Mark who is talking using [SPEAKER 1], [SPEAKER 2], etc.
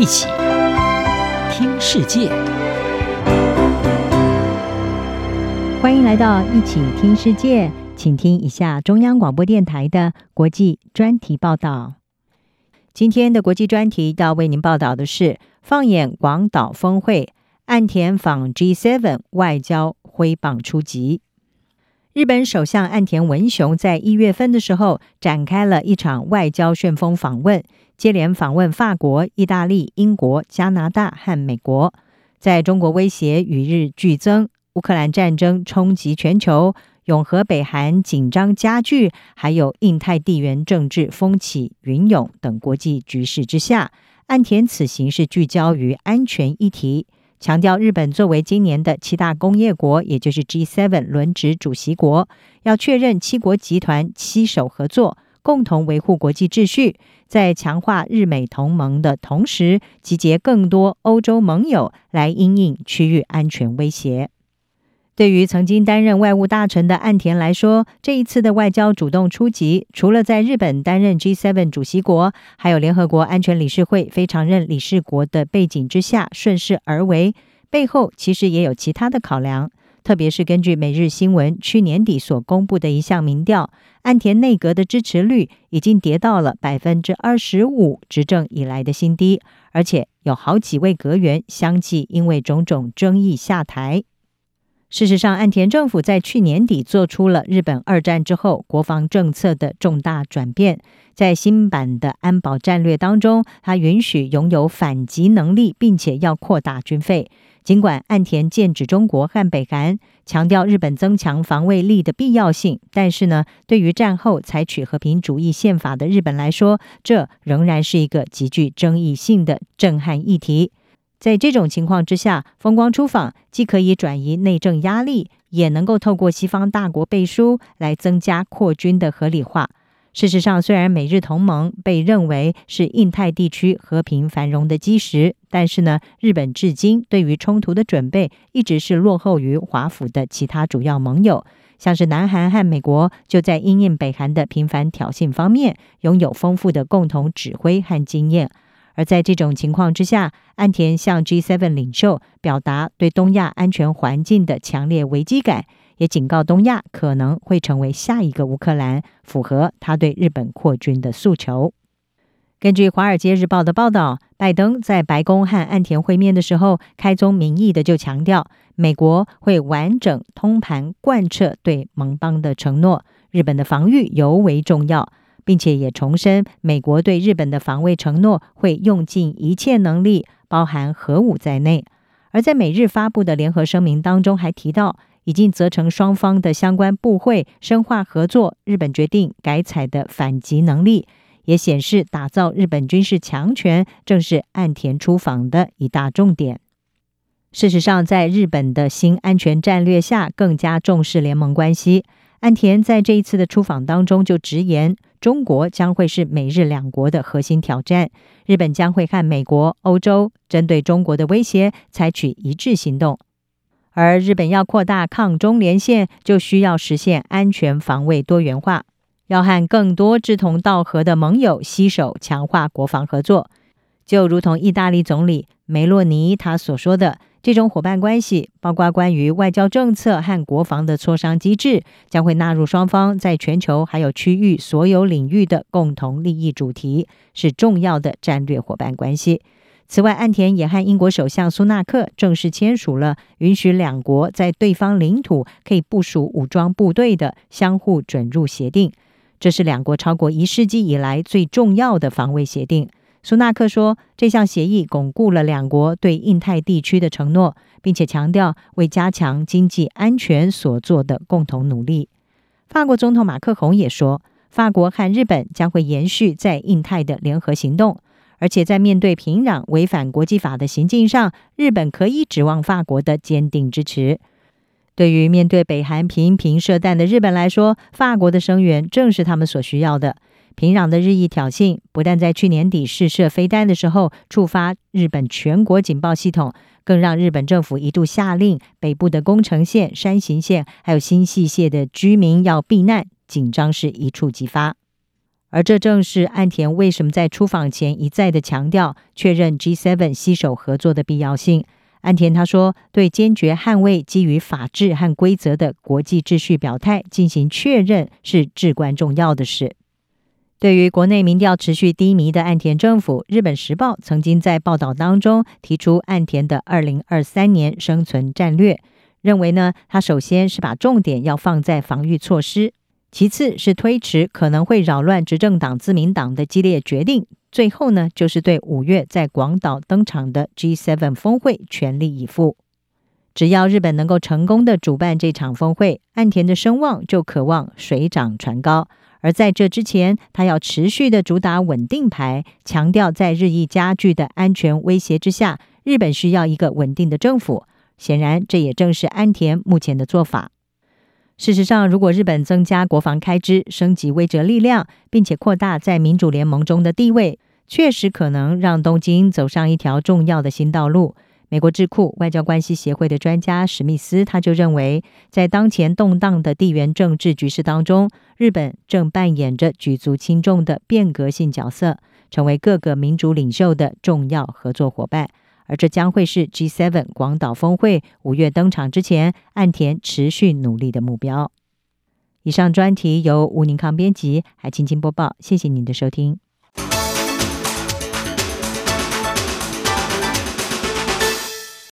[SPEAKER 1] 一起听世界，
[SPEAKER 2] 欢迎来到一起听世界，请听一下中央广播电台的国际专题报道。今天的国际专题要为您报道的是：放眼广岛峰会，岸田访 G7 外交挥棒出击。日本首相岸田文雄在一月份的时候展开了一场外交旋风访问，接连访问法国、意大利、英国、加拿大和美国。在中国威胁与日俱增、乌克兰战争冲击全球、永和北韩紧张加剧，还有印太地缘政治风起云涌等国际局势之下，岸田此行是聚焦于安全议题。强调日本作为今年的七大工业国，也就是 G7 轮值主席国，要确认七国集团七手合作，共同维护国际秩序，在强化日美同盟的同时，集结更多欧洲盟友来因应区域安全威胁。对于曾经担任外务大臣的岸田来说，这一次的外交主动出击，除了在日本担任 G7 主席国，还有联合国安全理事会非常任理事国的背景之下顺势而为，背后其实也有其他的考量。特别是根据每日新闻去年底所公布的一项民调，岸田内阁的支持率已经跌到了百分之二十五，执政以来的新低，而且有好几位阁员相继因为种种争议下台。事实上，岸田政府在去年底做出了日本二战之后国防政策的重大转变。在新版的安保战略当中，他允许拥有反击能力，并且要扩大军费。尽管岸田剑指中国和北韩，强调日本增强防卫力的必要性，但是呢，对于战后采取和平主义宪法的日本来说，这仍然是一个极具争议性的震撼议题。在这种情况之下，风光出访既可以转移内政压力，也能够透过西方大国背书来增加扩军的合理化。事实上，虽然美日同盟被认为是印太地区和平繁荣的基石，但是呢，日本至今对于冲突的准备一直是落后于华府的其他主要盟友，像是南韩和美国就在因应北韩的频繁挑衅方面，拥有丰富的共同指挥和经验。而在这种情况之下，岸田向 G7 领袖表达对东亚安全环境的强烈危机感，也警告东亚可能会成为下一个乌克兰，符合他对日本扩军的诉求。根据《华尔街日报》的报道，拜登在白宫和岸田会面的时候，开宗明义的就强调，美国会完整通盘贯彻对盟邦的承诺，日本的防御尤为重要。并且也重申，美国对日本的防卫承诺会用尽一切能力，包含核武在内。而在美日发布的联合声明当中，还提到已经责成双方的相关部会深化合作。日本决定改采的反击能力，也显示打造日本军事强权正是岸田出访的一大重点。事实上，在日本的新安全战略下，更加重视联盟关系。岸田在这一次的出访当中就直言，中国将会是美日两国的核心挑战，日本将会和美国、欧洲针对中国的威胁采取一致行动，而日本要扩大抗中连线，就需要实现安全防卫多元化，要和更多志同道合的盟友携手强化国防合作，就如同意大利总理梅洛尼他所说的。这种伙伴关系，包括关于外交政策和国防的磋商机制，将会纳入双方在全球还有区域所有领域的共同利益主题，是重要的战略伙伴关系。此外，岸田也和英国首相苏纳克正式签署了允许两国在对方领土可以部署武装部队的相互准入协定，这是两国超过一世纪以来最重要的防卫协定。苏纳克说：“这项协议巩固了两国对印太地区的承诺，并且强调为加强经济安全所做的共同努力。”法国总统马克宏也说：“法国和日本将会延续在印太的联合行动，而且在面对平壤违反国际法的行径上，日本可以指望法国的坚定支持。对于面对北韩频频射弹的日本来说，法国的声援正是他们所需要的。”平壤的日益挑衅，不但在去年底试射飞弹的时候触发日本全国警报系统，更让日本政府一度下令北部的宫城县、山形县还有新潟县的居民要避难，紧张是一触即发。而这正是岸田为什么在出访前一再的强调确认 G7 携手合作的必要性。岸田他说：“对坚决捍卫基于法治和规则的国际秩序表态进行确认是至关重要的事。”对于国内民调持续低迷的岸田政府，日本时报曾经在报道当中提出岸田的二零二三年生存战略，认为呢，他首先是把重点要放在防御措施。其次是推迟可能会扰乱执政党自民党的激烈决定，最后呢，就是对五月在广岛登场的 G7 峰会全力以赴。只要日本能够成功的主办这场峰会，岸田的声望就可望水涨船高。而在这之前，他要持续的主打稳定牌，强调在日益加剧的安全威胁之下，日本需要一个稳定的政府。显然，这也正是安田目前的做法。事实上，如果日本增加国防开支、升级威慑力量，并且扩大在民主联盟中的地位，确实可能让东京走上一条重要的新道路。美国智库外交关系协会的专家史密斯他就认为，在当前动荡的地缘政治局势当中，日本正扮演着举足轻重的变革性角色，成为各个民主领袖的重要合作伙伴。而这将会是 G7 广岛峰会五月登场之前，岸田持续努力的目标。以上专题由吴宁康编辑，海青青播报，谢谢您的收听。